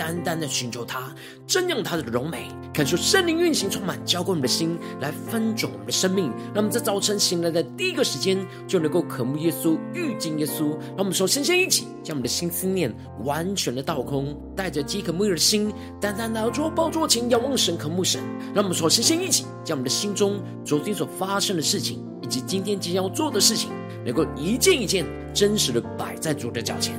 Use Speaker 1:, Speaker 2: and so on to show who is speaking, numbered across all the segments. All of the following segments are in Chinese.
Speaker 1: 单单的寻求他，瞻仰他的荣美，感受圣灵运行充满，浇灌我们的心，来翻转我们的生命。让我们在早晨醒来的第一个时间，就能够渴慕耶稣，遇见耶稣。让我们首先先一起将我们的心思念完全的倒空，带着饥渴沐浴的心，单单来到宝座前，仰望神，渴慕神。让我们首先先一起将我们的心中昨天所发生的事情，以及今天即将要做的事情，能够一件一件真实的摆在主的脚前。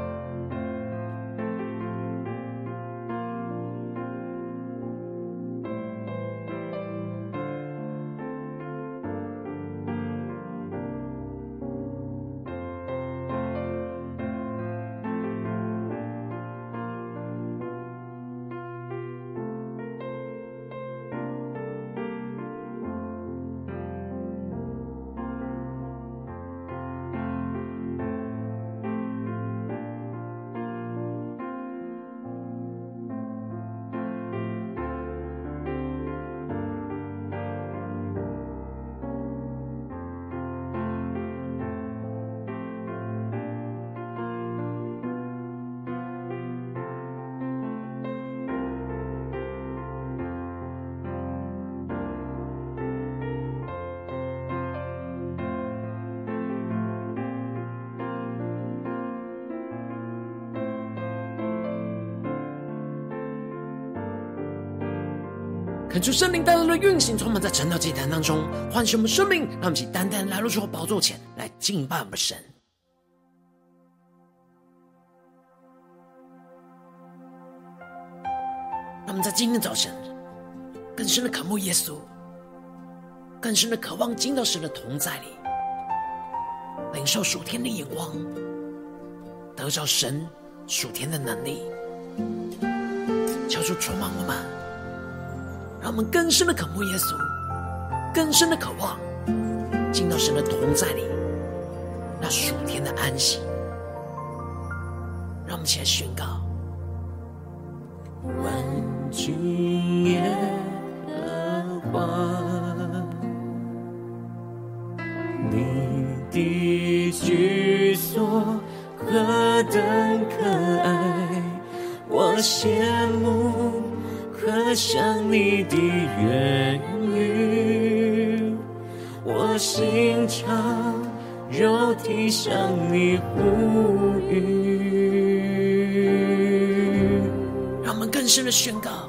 Speaker 1: 恳求圣灵带来的运行，充满在晨祷祭坛当中，唤醒我们生命，让我们一起单单来到主宝座前来敬拜我们神。让我们在今天早晨更深的渴慕耶稣，更深的渴望进到神的同在里，领受属天的眼光，得着神属天的能力，求主充满我们。让我们更深的渴慕耶稣，更深的渴望进到神的同在里，那属天的安息。让我们起来宣告：万军向你呼吁。让我们更深的宣告：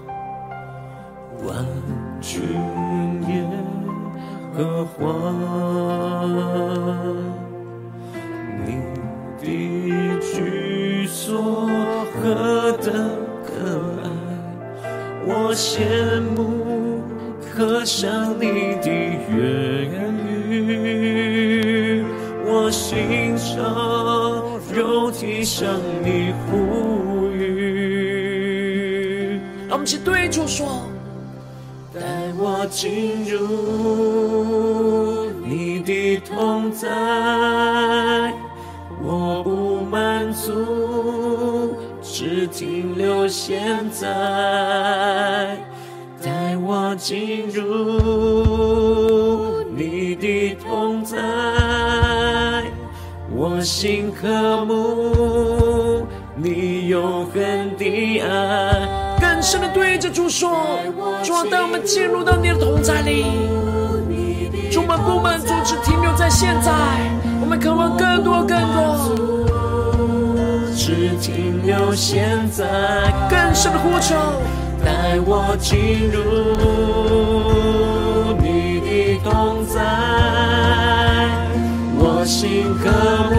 Speaker 1: 同在，我不满足。只停留现在，带我进入你的同在，我心渴慕你永恒的爱。更深的对着主说，主啊，带我们进入到你的同在里，满足，只停留在现在，我们渴望更多更多。只停留现在，更深的呼求，带我进入你的同在，我心渴慕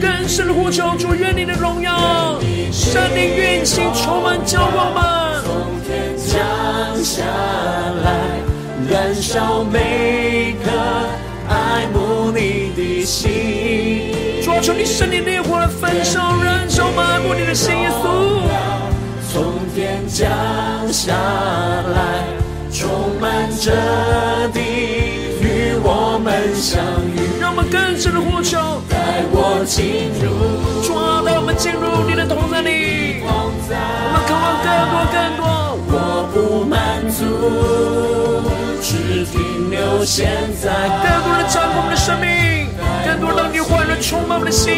Speaker 1: 更深的呼求，主愿你的荣耀，圣灵运行，充满教会们，从天降下来，燃烧每颗爱慕你的心。主啊，求你圣灵烈火来焚烧，燃烧爱慕你的心，耶稣。从天降下来，充满着地，相遇。让我们更深的呼求，带我进入，主啊，带我们进入你的同在里。我们渴望更多更多，我不满足，只停留现在。更多的掌控我们的生命，更多让你欢乐充满我们的心。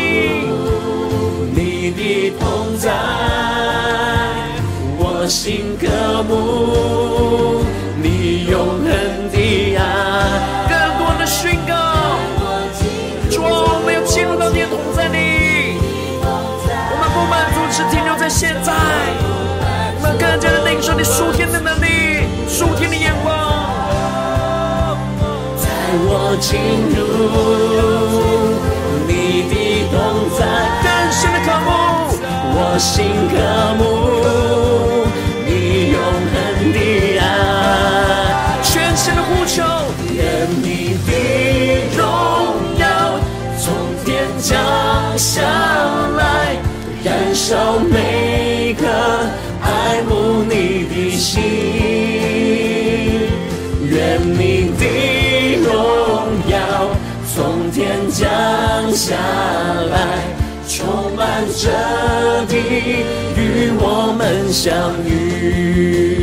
Speaker 1: 你的同在。我心渴慕你永恒的爱，现在，我们更加的领受你属天的能力，属天的眼光，在我进入你的同在，更深的渴慕，我心渴慕。求愿你的荣耀从天降下，烧每颗爱慕你的心。愿你的荣耀从天降下来，充满这地，与我们相遇。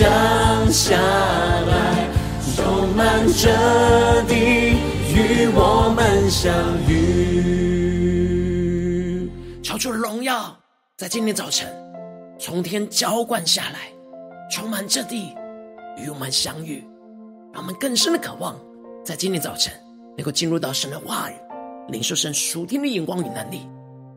Speaker 1: 降下来，充满这地，与我们相遇。超出荣耀，在今天早晨从天浇灌下来，充满这地，与我们相遇。让我们更深的渴望，在今天早晨能够进入到神的话语，领受神属天的眼光与能力。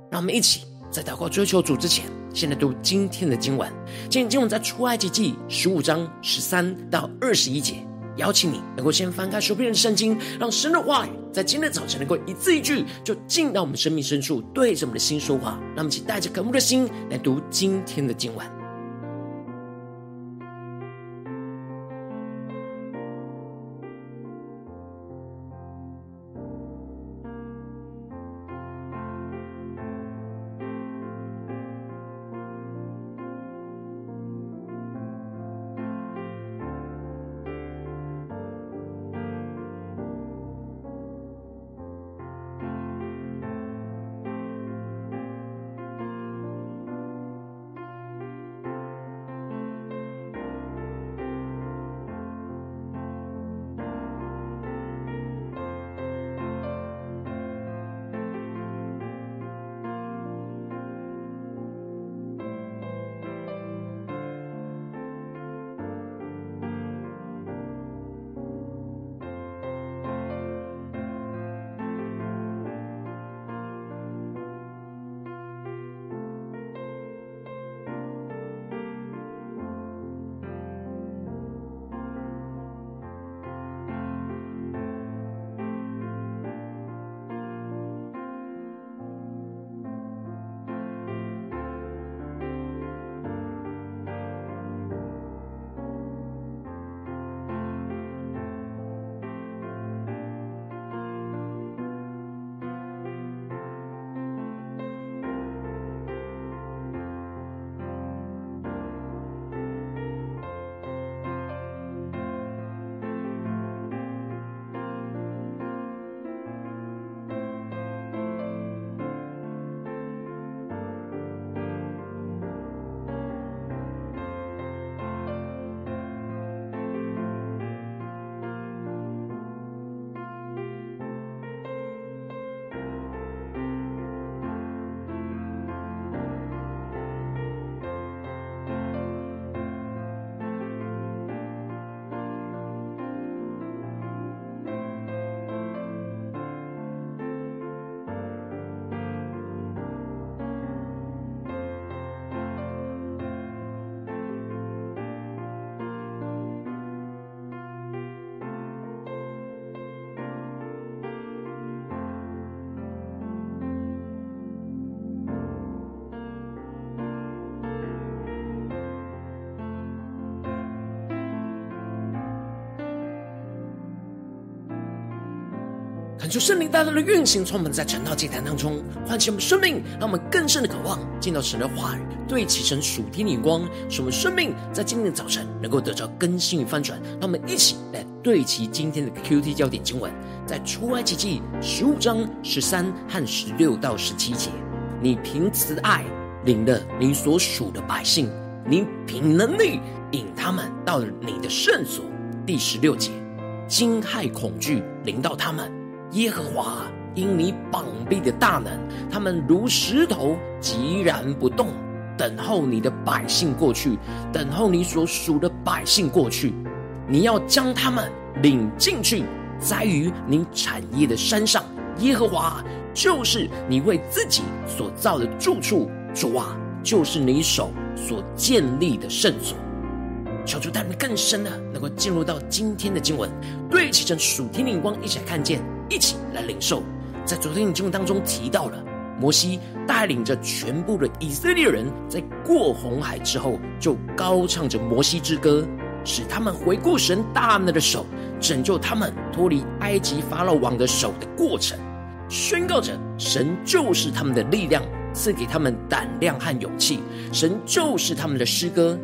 Speaker 1: 让我们一起在祷告追求主之前，先来读今天的经文。今天经文在出埃及记十五章十三到二十一节。邀请你能够先翻开手边的圣经，让神的话语在今天早晨能够一字一句就进到我们生命深处，对着我们的心说话。让我们一起带着渴慕的心来读今天的经文。
Speaker 2: 求圣灵大大的运行，充满在晨祷祭坛当中，唤起我们生命，让我们更深的渴望见到神的话语，对齐神属天的眼光，使我们生命在今天的早晨能够得到更新与翻转。让我们一起来对齐今天的 QT 焦点经文，在出埃及记十五章十三和十六到十七节。你凭慈爱领了你所属的百姓，你凭能力引他们到你的圣所。第十六节，惊骇恐惧临到他们。耶和华因你膀臂的大能，他们如石头，寂然不动，等候你的百姓过去，等候你所属的百姓过去。你要将他们领进去，栽于你产业的山上。耶和华就是你为自己所造的住处，主啊，就是你手所建立的圣所。求主带领更深的，能够进入到今天的经文，对齐成属天的光，一起来看见。一起来领受，在昨天的经文当中提到了摩西带领着全部的以色列人，在过红海之后，就高唱着摩西之歌，使他们回顾神大能的手，拯救他们脱离埃及法老王的手的过程，宣告着神就是他们的力量，赐给他们胆量和勇气；神就是他们的诗歌，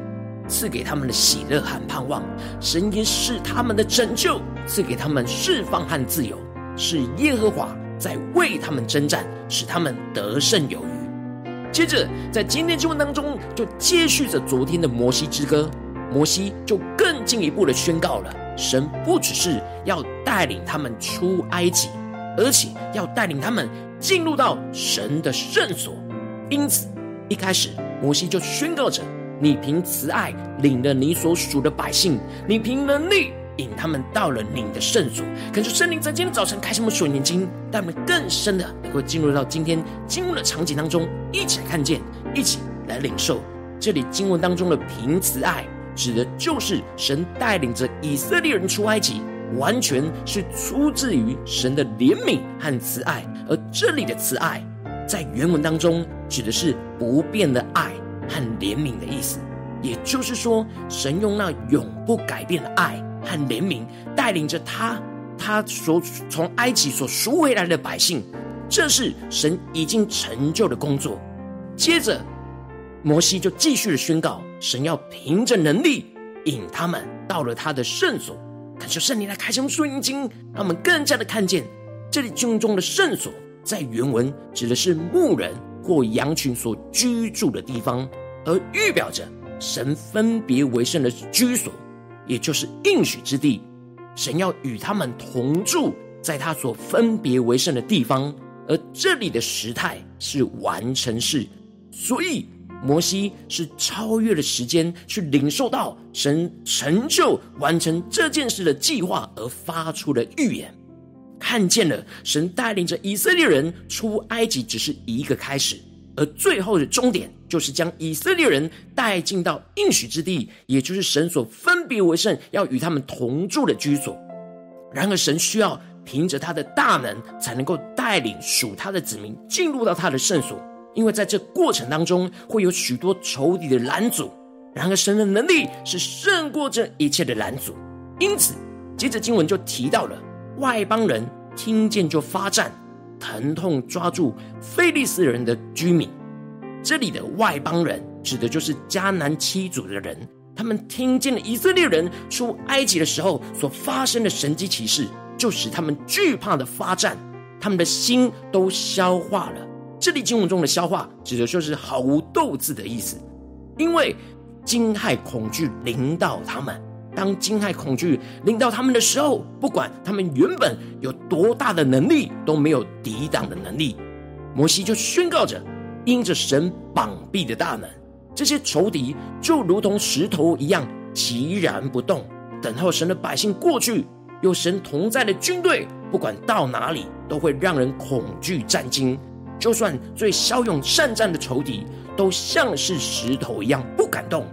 Speaker 2: 赐给他们的喜乐和盼望；神也是他们的拯救，赐给他们释放和自由。是耶和华在为他们征战，使他们得胜有余。接着，在今天经文当中，就接续着昨天的摩西之歌，摩西就更进一步的宣告了：神不只是要带领他们出埃及，而且要带领他们进入到神的圣所。因此，一开始摩西就宣告着：你凭慈爱领了你所属的百姓，你凭能力。引他们到了你的圣所，恳求圣灵在今天早晨开启我们属灵眼睛，带我们更深的能够进入到今天经文的场景当中，一起来看见，一起来领受。这里经文当中的凭慈爱，指的就是神带领着以色列人出埃及，完全是出自于神的怜悯和慈爱。而这里的慈爱，在原文当中指的是不变的爱和怜悯的意思，也就是说，神用那永不改变的爱。和怜悯带领着他，他所从埃及所赎回来的百姓，这是神已经成就的工作。接着，摩西就继续的宣告，神要凭着能力引他们到了他的圣所。恳求圣灵来开启我们属灵眼睛，让我们更加的看见这里经中的圣所，在原文指的是牧人或羊群所居住的地方，而预表着神分别为圣的居所。也就是应许之地，神要与他们同住在他所分别为圣的地方，而这里的时态是完成式，所以摩西是超越了时间去领受到神成就完成这件事的计划而发出的预言，看见了神带领着以色列人出埃及只是一个开始。而最后的终点，就是将以色列人带进到应许之地，也就是神所分别为圣，要与他们同住的居所。然而，神需要凭着他的大能，才能够带领属他的子民进入到他的圣所，因为在这过程当中，会有许多仇敌的拦阻。然而，神的能力是胜过这一切的拦阻。因此，接着经文就提到了外邦人听见就发战。疼痛抓住非利士人的居民，这里的外邦人指的就是迦南七族的人。他们听见了以色列人出埃及的时候所发生的神迹奇事，就使他们惧怕的发战，他们的心都消化了。这里经文中的消化，指的就是毫无斗志的意思，因为惊骇恐惧临到他们。当惊骇恐惧临到他们的时候，不管他们原本有多大的能力，都没有抵挡的能力。摩西就宣告着：因着神膀臂的大能，这些仇敌就如同石头一样寂然不动，等候神的百姓过去。有神同在的军队，不管到哪里，都会让人恐惧战惊。就算最骁勇善战的仇敌，都像是石头一样不敢动。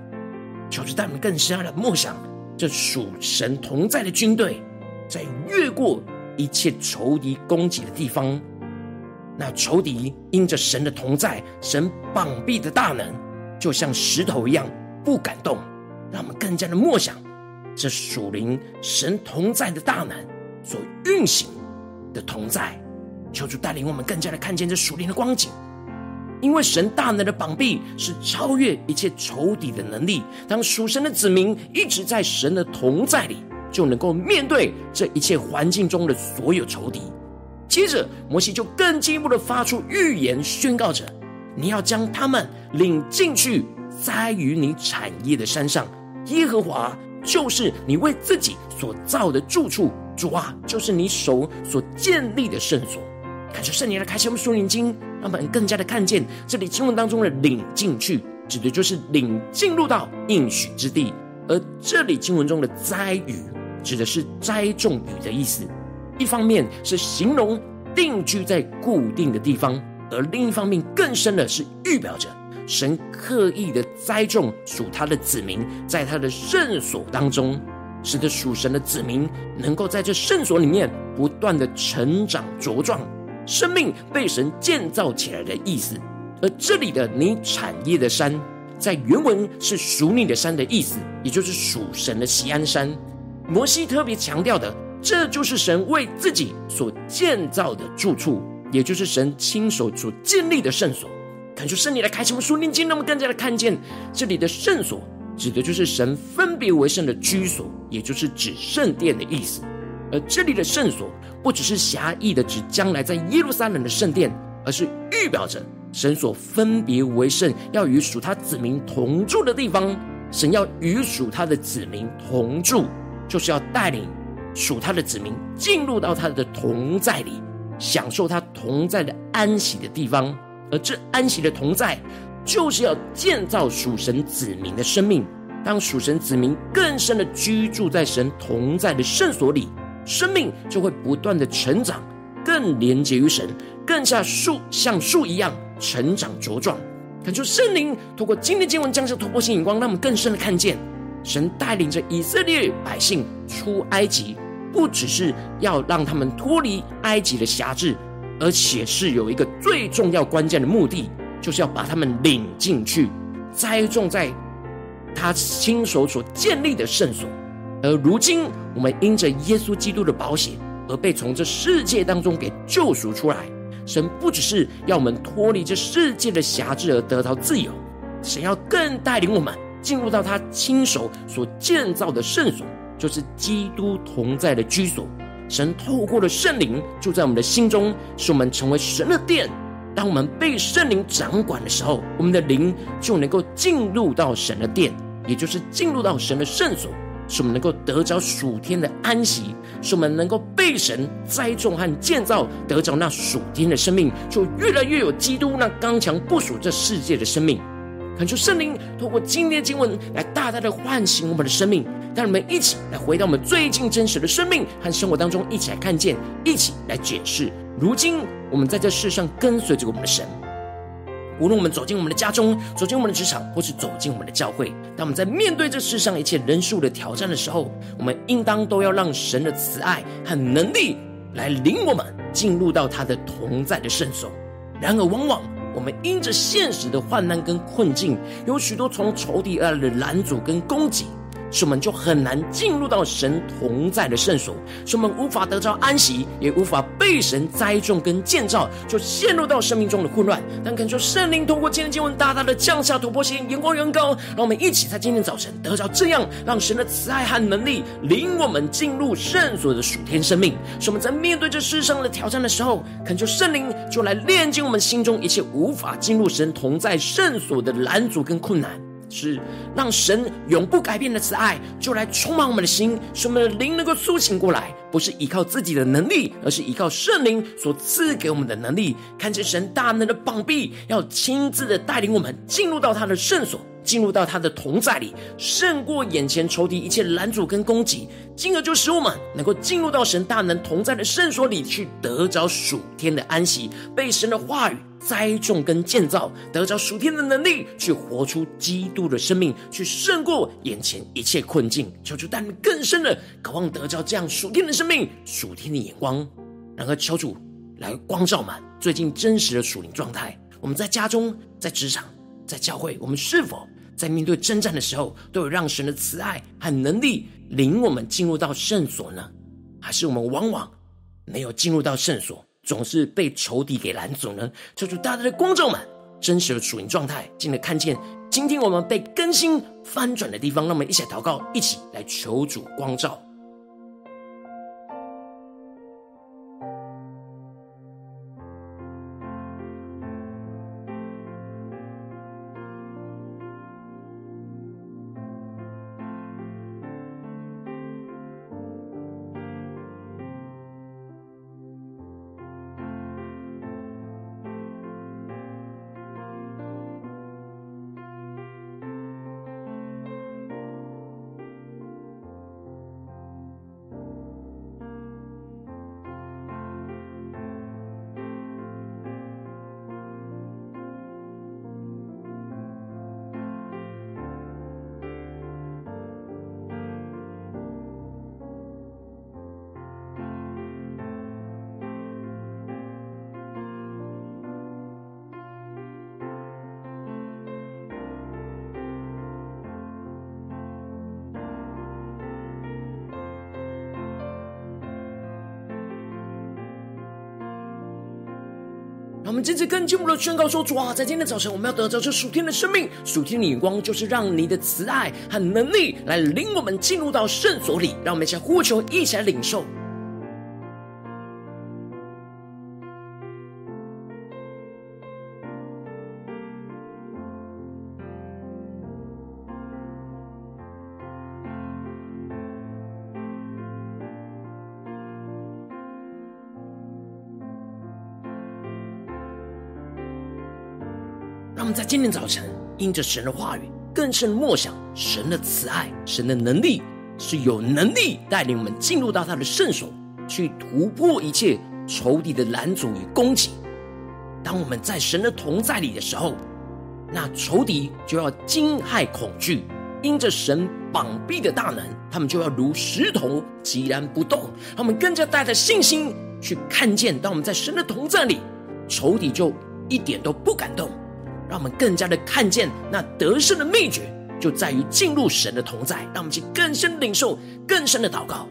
Speaker 2: 求主带我们更深的默想。这属神同在的军队，在越过一切仇敌攻击的地方，那仇敌因着神的同在，神膀臂的大能，就像石头一样不敢动。让我们更加的默想，这属灵神同在的大能所运行的同在。求主带领我们更加的看见这属灵的光景，因为神大能的膀臂是超越一切仇敌的能力。当属神的子民一直在神的同在里，就能够面对这一切环境中的所有仇敌。接着，摩西就更进一步的发出预言，宣告着：你要将他们领进去，栽于你产业的山上。耶和华就是你为自己所造的住处，主啊，就是你手所建立的圣所。感谢圣灵来开启我们属灵经，让我们更加的看见这里经文当中的领进去，指的就是领进入到应许之地；而这里经文中的栽雨，指的是栽种语的意思。一方面是形容定居在固定的地方，而另一方面更深的是预表着神刻意的栽种属他的子民，在他的圣所当中，使得属神的子民能够在这圣所里面不断的成长茁壮。生命被神建造起来的意思，而这里的你产业的山，在原文是属你的山的意思，也就是属神的锡安山。摩西特别强调的，这就是神为自己所建造的住处，也就是神亲手所建立的圣所。看出圣灵来开启我们属灵经，那么更加的看见这里的圣所，指的就是神分别为圣的居所，也就是指圣殿的意思。而这里的圣所，不只是狭义的指将来在耶路撒冷的圣殿，而是预表着神所分别为圣，要与属他子民同住的地方。神要与属他的子民同住，就是要带领属他的子民进入到他的同在里，享受他同在的安息的地方。而这安息的同在，就是要建造属神子民的生命，当属神子民更深的居住在神同在的圣所里。生命就会不断的成长，更连接于神，更像树，像树一样成长茁壮。恳求圣灵透过今天经文降下突破性眼光，让我们更深的看见，神带领着以色列百姓出埃及，不只是要让他们脱离埃及的辖制，而且是有一个最重要关键的目的，就是要把他们领进去，栽种在他亲手所建立的圣所。而如今，我们因着耶稣基督的宝血，而被从这世界当中给救赎出来。神不只是要我们脱离这世界的辖制而得到自由，神要更带领我们进入到他亲手所建造的圣所，就是基督同在的居所。神透过了圣灵住在我们的心中，使我们成为神的殿。当我们被圣灵掌管的时候，我们的灵就能够进入到神的殿，也就是进入到神的圣所。使我们能够得着属天的安息，使我们能够被神栽种和建造，得着那属天的生命，就越来越有基督那刚强不属这世界的生命。恳求圣灵透过今天的经文来大大的唤醒我们的生命，让我们一起来回到我们最近真实的生命和生活当中，一起来看见，一起来解释。如今我们在这世上跟随着我们的神。无论我们走进我们的家中，走进我们的职场，或是走进我们的教会，当我们在面对这世上一切人数的挑战的时候，我们应当都要让神的慈爱和能力来领我们进入到他的同在的圣所。然而，往往我们因着现实的患难跟困境，有许多从仇敌而来的拦阻跟攻击。使我们就很难进入到神同在的圣所，使我们无法得着安息，也无法被神栽种跟建造，就陷入到生命中的混乱。但恳求圣灵通过今天经文，大大的降下突破性眼光，远高，让我们一起在今天早晨得着这样，让神的慈爱和能力领我们进入圣所的属天生命。使我们在面对这世上的挑战的时候，恳求圣灵就来炼净我们心中一切无法进入神同在圣所的拦阻跟困难。是让神永不改变的慈爱，就来充满我们的心，使我们的灵能够苏醒过来，不是依靠自己的能力，而是依靠圣灵所赐给我们的能力。看见神大能的膀臂，要亲自的带领我们进入到他的圣所，进入到他的同在里，胜过眼前仇敌一切拦阻跟攻击，进而就使我们能够进入到神大能同在的圣所里去，得着属天的安息，被神的话语。栽种跟建造，得着属天的能力，去活出基督的生命，去胜过眼前一切困境。求主带领更深的渴望得着这样属天的生命、属天的眼光，然后求主来光照满最近真实的属灵状态。我们在家中、在职场、在教会，我们是否在面对征战的时候，都有让神的慈爱和能力领我们进入到圣所呢？还是我们往往没有进入到圣所，总是被仇敌给拦阻呢？求主大大的光照们真实的属灵状态，进而看见今天我们被更新翻转的地方。让我们一起来祷告，一起来求主光照。我们接着跟进一步的宣告说：主啊，在今天早晨，我们要得着这属天的生命、属天的眼光，就是让你的慈爱和能力来领我们进入到圣所里。让我们一起呼求，一起来领受。今天早晨，因着神的话语，更深默想神的慈爱、神的能力，是有能力带领我们进入到他的圣所，去突破一切仇敌的拦阻与攻击。当我们在神的同在里的时候，那仇敌就要惊骇恐惧，因着神膀臂的大能，他们就要如石头寂然不动。他们更加带着信心去看见，当我们在神的同在里，仇敌就一点都不敢动。让我们更加的看见那得胜的秘诀，就在于进入神的同在。让我们去更深领受、更深的祷告。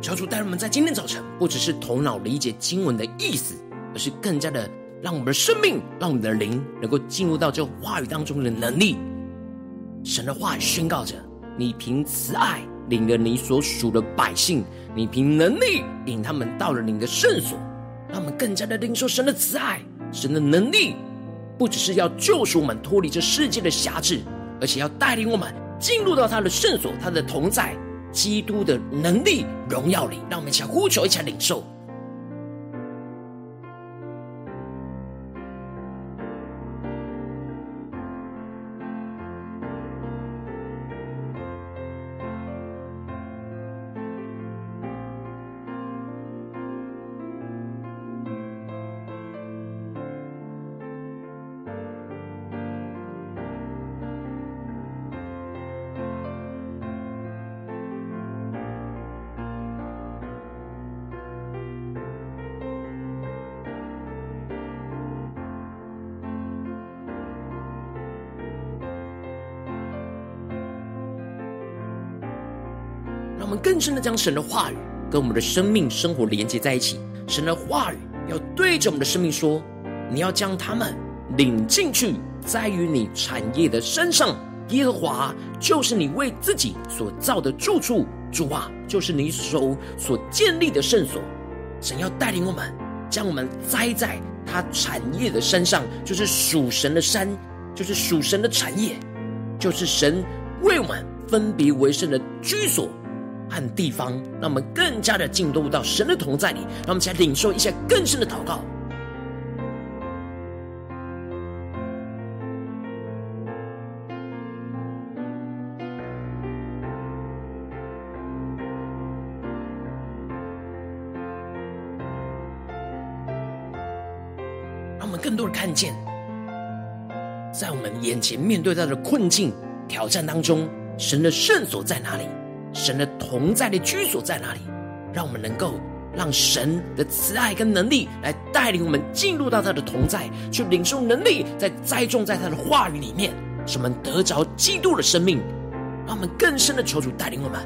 Speaker 2: 求主带领我们在今天早晨，不只是头脑理解经文的意思，而是更加的让我们的生命、让我们的灵能够进入到这话语当中的能力。神的话语宣告着：你凭慈爱领了你所属的百姓，你凭能力领他们到了你的圣所。让我们更加的领受神的慈爱、神的能力，不只是要救赎我们脱离这世界的辖制，而且要带领我们进入到他的圣所，他的同在。基督的能力、荣耀里，让我们一起呼求，一起领受。我们更深的将神的话语跟我们的生命生活连接在一起。神的话语要对着我们的生命说：“你要将他们领进去，在于你产业的山上。耶和华就是你为自己所造的住处，主啊，就是你手所建立的圣所。神要带领我们，将我们栽在他产业的山上，就是属神的山，就是属神的产业，就是神为我们分别为圣的居所。”和地方，让我们更加的进入到神的同在里，让我们来领受一下更深的祷告。让我们更多的看见，在我们眼前面对到的困境、挑战当中，神的圣所在哪里？神的同在的居所在哪里？让我们能够让神的慈爱跟能力来带领我们进入到他的同在，去领受能力，在栽种在他的话语里面，使我们得着基督的生命。让我们更深的求主带领我们。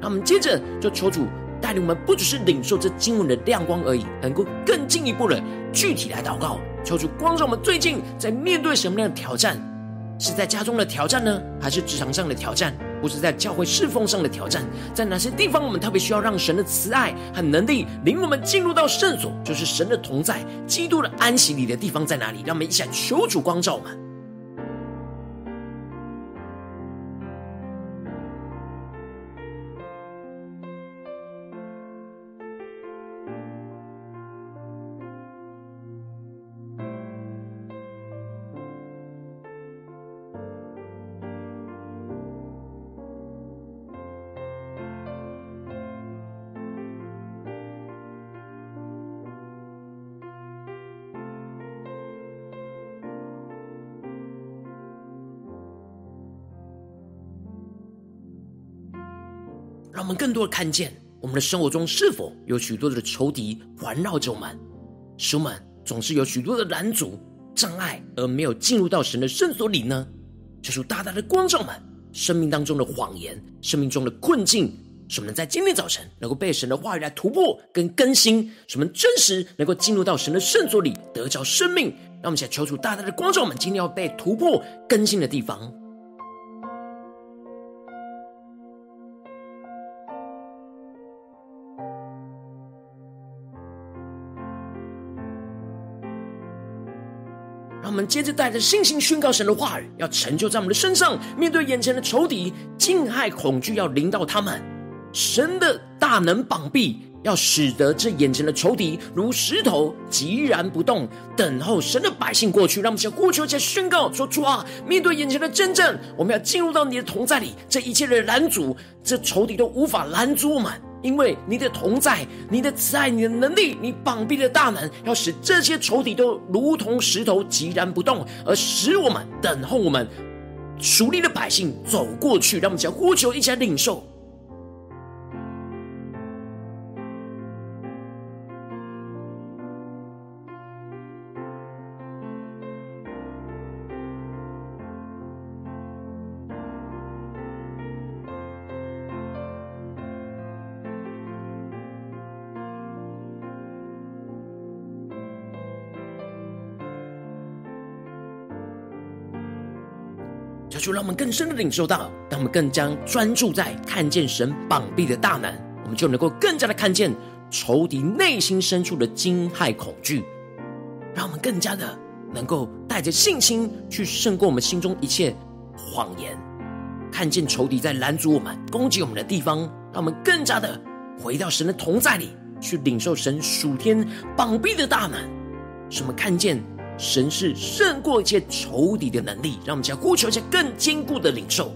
Speaker 2: 让我们接着就求主带领我们，不只是领受这经文的亮光而已，能够更进一步的具体来祷告，求主光照我们最近在面对什么样的挑战。是在家中的挑战呢，还是职场上的挑战？或是在教会侍奉上的挑战？在哪些地方我们特别需要让神的慈爱和能力领我们进入到圣所，就是神的同在、基督的安息里的地方在哪里？让我们一起来求主光照我们。更多的看见，我们的生活中是否有许多的仇敌环绕着我们，使我们总是有许多的拦阻、障碍，而没有进入到神的圣所里呢？求主大大的光照我们生命当中的谎言、生命中的困境，使我们在今天早晨能够被神的话语来突破跟更新，使我们真实能够进入到神的圣所里得着生命。让我们想求主大大的光照我们今天要被突破更新的地方。让我们接着带着信心宣告神的话语，要成就在我们的身上。面对眼前的仇敌，惊骇恐惧要临到他们。神的大能膀臂要使得这眼前的仇敌如石头，寂然不动，等候神的百姓过去。让我们先呼求，先宣告说：主啊，面对眼前的真正，我们要进入到你的同在里。这一切的拦阻，这仇敌都无法拦阻我们。因为你的同在、你的慈爱、你的能力、你绑臂的大门，要使这些仇敌都如同石头寂然不动，而使我们等候我们属灵的百姓走过去。让我们将呼求一起来领受。让我们更深的领受到，当我们更加专注在看见神膀臂的大能，我们就能够更加的看见仇敌内心深处的惊骇恐惧，让我们更加的能够带着信心去胜过我们心中一切谎言，看见仇敌在拦阻我们、攻击我们的地方，让我们更加的回到神的同在里，去领受神属天膀臂的大能，使我们看见。神是胜过一切仇敌的能力，让我们将呼求一些更坚固的领受。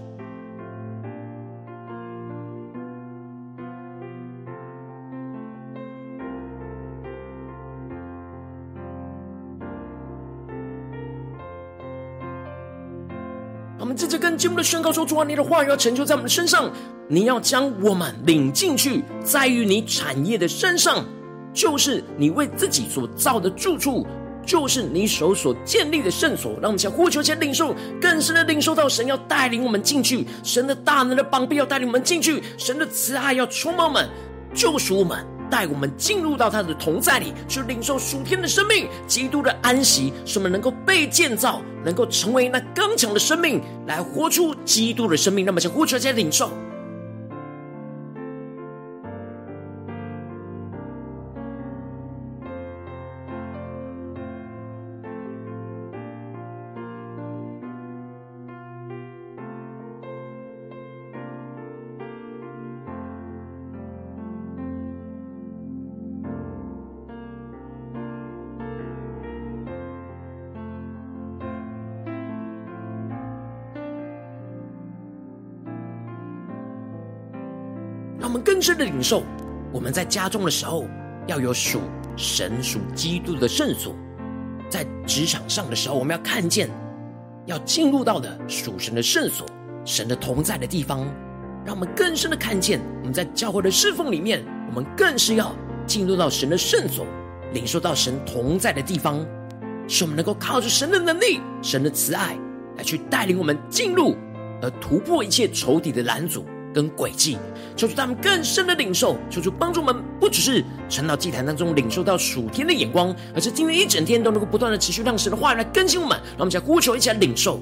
Speaker 2: 我们接着更进一步的宣告说：“主啊，你的话语要成就在我们的身上，你要将我们领进去，在于你产业的身上，就是你为自己所造的住处。”就是你手所建立的圣所，让我们想呼求、且领受，更深的领受到神要带领我们进去，神的大能的膀臂要带领我们进去，神的慈爱要充满我们，救赎我们，带我们进入到他的同在里，去领受属天的生命，基督的安息，使我们能够被建造，能够成为那刚强的生命，来活出基督的生命。让我们想呼求、且领受。们更深的领受，我们在家中的时候要有属神属基督的圣所；在职场上的时候，我们要看见要进入到的属神的圣所、神的同在的地方，让我们更深的看见，我们在教会的侍奉里面，我们更是要进入到神的圣所，领受到神同在的地方，使我们能够靠着神的能力、神的慈爱，来去带领我们进入，而突破一切仇敌的拦阻。跟轨迹，求主他们更深的领受，求主帮助我们，不只是传到祭坛当中领受到属天的眼光，而是今天一整天都能够不断的持续让神的话语来更新我们，让我们将呼求一起来领受。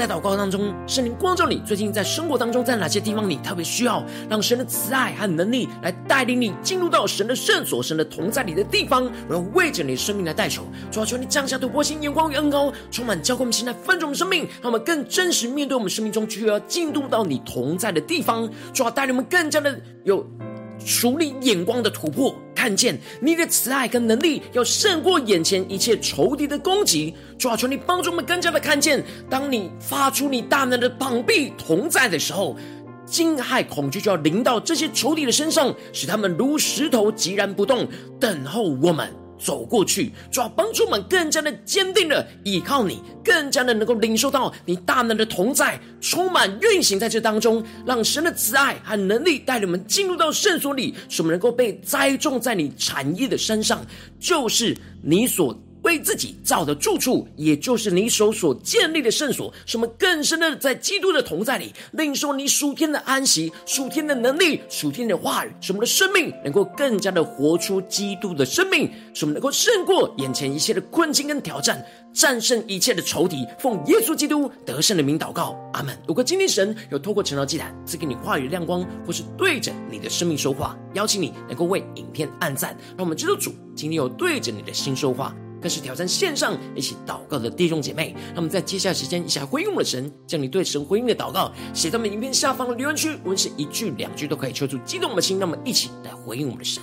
Speaker 2: 在祷告当中，圣灵光照你，最近在生活当中，在哪些地方你特别需要让神的慈爱和能力来带领你进入到神的圣所、神的同在里的地方，我要为着你的生命来代求，主要求你降下突破性眼光与恩膏，充满交给我们现在分盛的生命，让我们更真实面对我们生命中需要进入到你同在的地方，主要带领我们更加的有。属灵眼光的突破，看见你的慈爱跟能力要胜过眼前一切仇敌的攻击。主啊，求你帮助我们更加的看见，当你发出你大能的膀臂同在的时候，惊骇恐惧就要临到这些仇敌的身上，使他们如石头寂然不动，等候我们。走过去，主要帮助我们更加的坚定的依靠你，更加的能够领受到你大能的同在，充满运行在这当中，让神的慈爱和能力带领我们进入到圣所里，使我们能够被栽种在你产业的身上，就是你所。为自己造的住处，也就是你手所建立的圣所，使我们更深的在基督的同在里，领受你属天的安息、属天的能力、属天的话语，使我们的生命能够更加的活出基督的生命，使我们能够胜过眼前一切的困境跟挑战，战胜一切的仇敌。奉耶稣基督得胜的名祷告，阿门。如果今天神有透过晨祷祭坛赐给你话语亮光，或是对着你的生命说话，邀请你能够为影片按赞，让我们知道主今天有对着你的心说话。更是挑战线上一起祷告的弟兄姐妹，那么在接下来时间一起来回应我们的神，将你对神回应的祷告写在我们影片下方的留言区，无论是一句两句都可以，求助激动的心，那么一起来回应我们的神。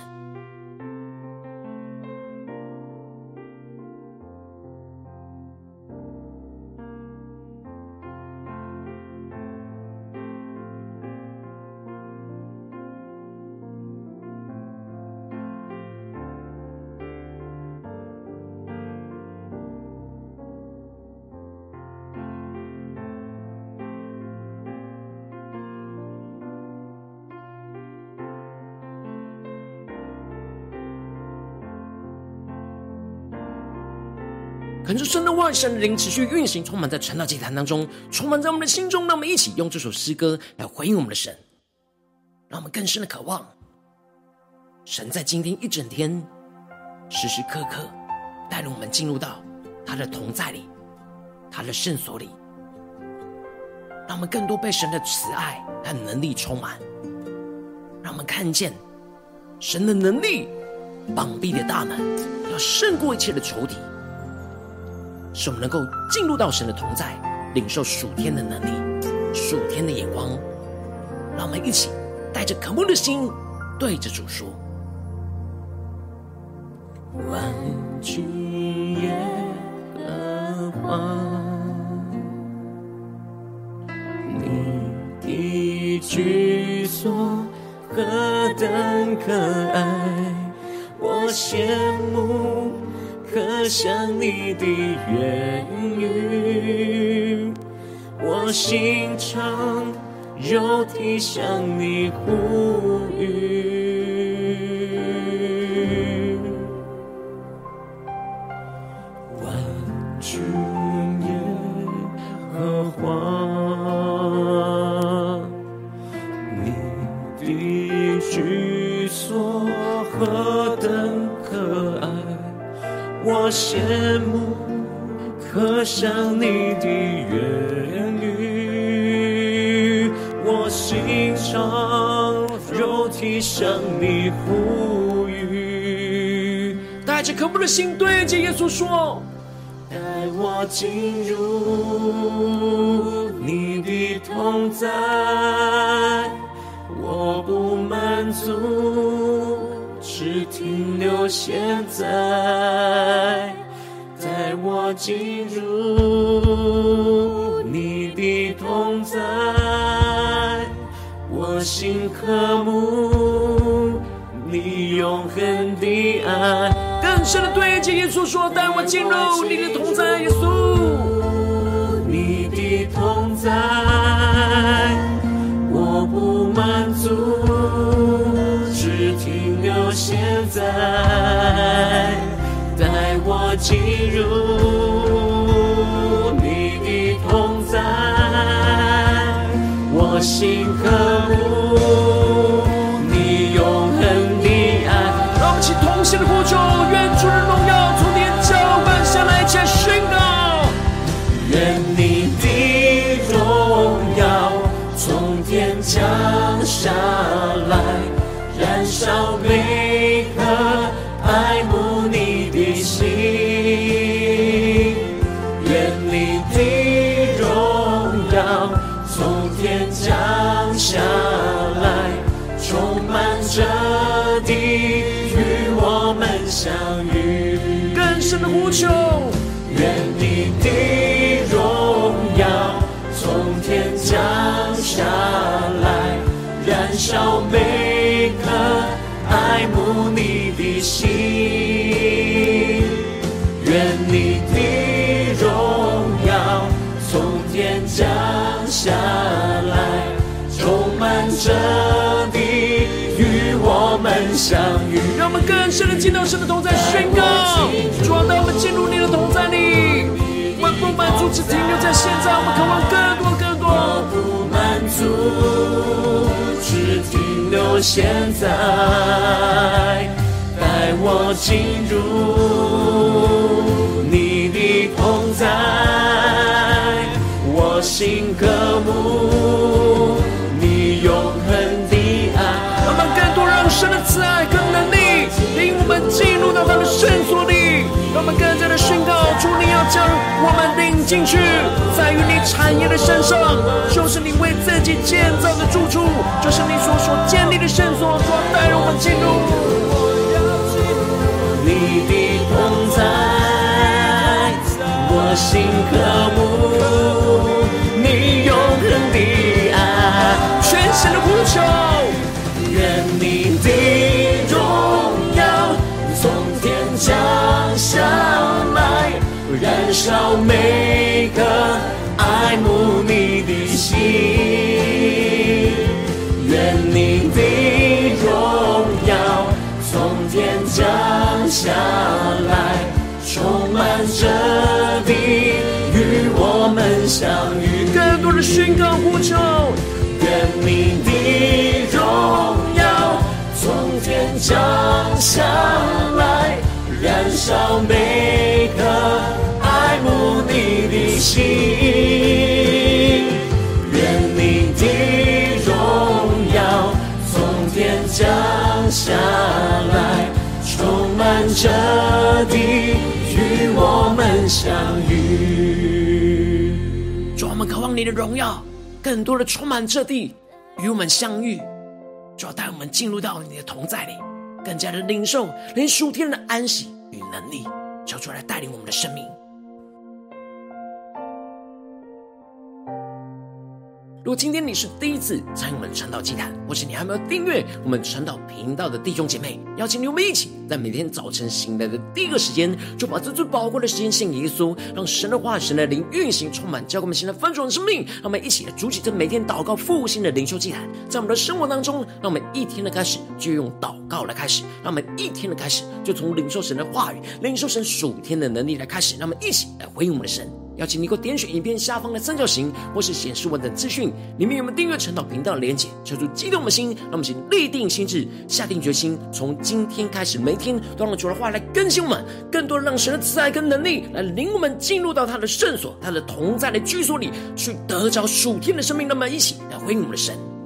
Speaker 2: 求神、灵持续运行，充满在传道祭坛当中，充满在我们的心中。让我们一起用这首诗歌来回应我们的神，让我们更深的渴望神在今天一整天时时刻刻带领我们进入到他的同在里，他的圣所里，让我们更多被神的慈爱和能力充满，让我们看见神的能力、膀臂的大门，要胜过一切的仇敌。使我们能够进入到神的同在，领受属天的能力。属天的眼光。让我们一起带着渴慕的心，对着主说：
Speaker 1: 万军耶和华，你的居所何等可爱，我羡慕，渴想你的言语，我心肠。肉体向你呼吁，你的言语。我心肠，肉体向你呼吁，
Speaker 2: 带着渴慕的心对着耶稣说：
Speaker 1: 带我进入你的同在，我不满足，只停留现在。带我进和睦你永恒的爱，
Speaker 2: 更深的对着耶稣说：带我进入你的同在，耶稣，
Speaker 1: 你的同在，我不满足，只停留现在，带我进入你的同在，我心。相遇。
Speaker 2: 让我们更深的进到神的同在，宣告。主啊，当我们进入你的同在里，我们不满足，只停留在现在，我们渴望更多更多。
Speaker 1: 我不满足，只停留现在，带我进入你的同在，我心渴慕
Speaker 2: 神的慈爱跟能力，领我们进入到他的圣所里。让我们更加的宣告，主你要将我们领进去，在于你产业的身上，就是你为自己建造的住处，就是你所所建立的圣所，主带我们进入。
Speaker 1: 你的同在，我心渴慕，你永恒的爱，
Speaker 2: 全新的呼求，
Speaker 1: 降。下来，燃烧每颗爱慕你的心。愿你的荣耀从天降下来，充满着地，与我们相遇。
Speaker 2: 更多的宣告呼求，
Speaker 1: 愿你的荣耀从天降下来。燃烧每颗爱慕你的心，愿你的荣耀从天降下来，充满着地，与我们相遇。
Speaker 2: 主，我们渴望你的荣耀更多的充满这地，与我们相遇，就要带我们进入到你的同在里，更加的领受连属天的安息与能力，求出来带领我们的生命。如果今天你是第一次参与我们传道祭坛，或是你还没有订阅我们传道频道的弟兄姐妹，邀请你我们一起在每天早晨醒来的第一个时间，就把这最宝贵的时间献给耶稣，让神的话、神的灵运行充满，教给我们现在翻转的生命。让我们一起来筑起这每天祷告复兴的灵修祭坛，在我们的生活当中，让我们一天的开始就用祷告来开始，让我们一天的开始就从领受神的话语、领受神属天的能力来开始，让我们一起来回应我们的神。邀请你给我点选影片下方的三角形，或是显示文的资讯，里面有我们订阅晨祷频道的连接？求主激动的心，让我们先立定心智，下定决心，从今天开始，每天都让主的话来更新我们，更多让神的慈爱跟能力来领我们进入到他的圣所，他的同在的居所里，去得着属天的生命。那么，一起来回应我们的神。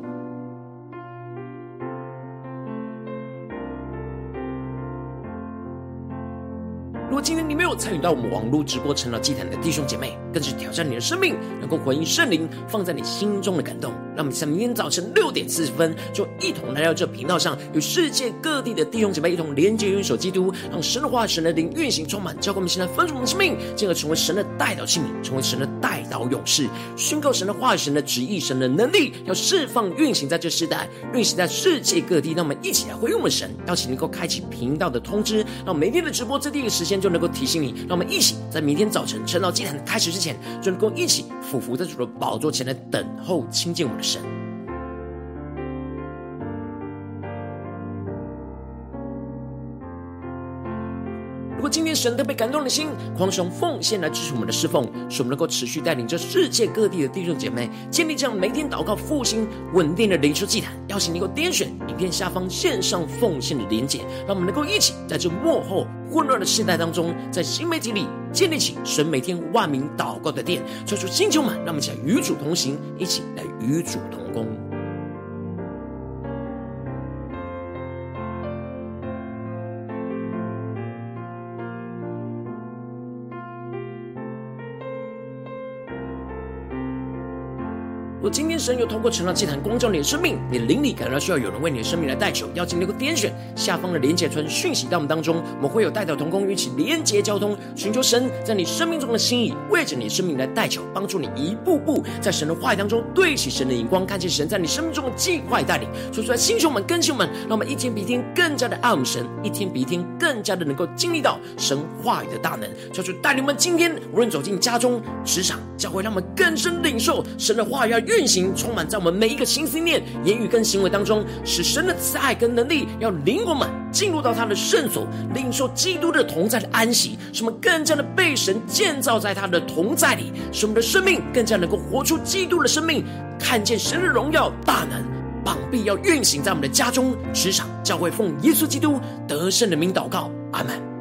Speaker 2: 参与到我们网络直播成了祭坛的弟兄姐妹，更是挑战你的生命，能够回应圣灵放在你心中的感动。让我们在明天早晨六点四十分，就一同来到这频道上，与世界各地的弟兄姐妹一同连接、元首基督，让神的话、神的灵运行充满，教给我们现在分属我们的生命，进而成为神的代祷器皿，成为神的代祷勇士，宣告神的话、神的旨意、神的能力，要释放、运行在这世代，运行在世界各地。让我们一起来回应我们神，邀请能够开启频道的通知，让每天的直播在第一个时间。就能够提醒让我们一起在明天早晨晨祷祭坛开始之前，就能够一起俯伏在主的宝座前来等候亲近我们的神。神特别感动的心，狂雄奉献来支持我们的侍奉，使我们能够持续带领着世界各地的弟兄姐妹建立这样每天祷告复兴稳定的灵修祭坛。邀请你能够点选影片下方线上奉献的连结，让我们能够一起在这幕后混乱的世代当中，在新媒体里建立起神每天万名祷告的殿。求主星球们，让我们一起与主同行，一起来与主同工。我今天神有通过晨祷祭坛光照你的生命，你的灵里感到需要有人为你的生命来代求，邀请你能够点选下方的连结村讯息到我们当中，我们会有代祷同工与其连结交通，寻求神在你生命中的心意，为着你生命来代求，帮助你一步步在神的话语当中对齐神的眼光，看见神在你生命中的计划带领。说出来，弟兄们、更新们，让我们一天比一天更加的爱我们神，一天比一天更加的能够经历到神话语的大能。求主带领我们今天无论走进家中、职场、教会，让我们更深领受神的话语要。运行充满在我们每一个心思念、言语跟行为当中，使神的慈爱跟能力要领我们进入到他的圣所，领受基督的同在的安息，使我们更加的被神建造在他的同在里，使我们的生命更加能够活出基督的生命，看见神的荣耀大能，膀臂要运行在我们的家中、职场、教会，奉耶稣基督得胜的名祷告，阿门。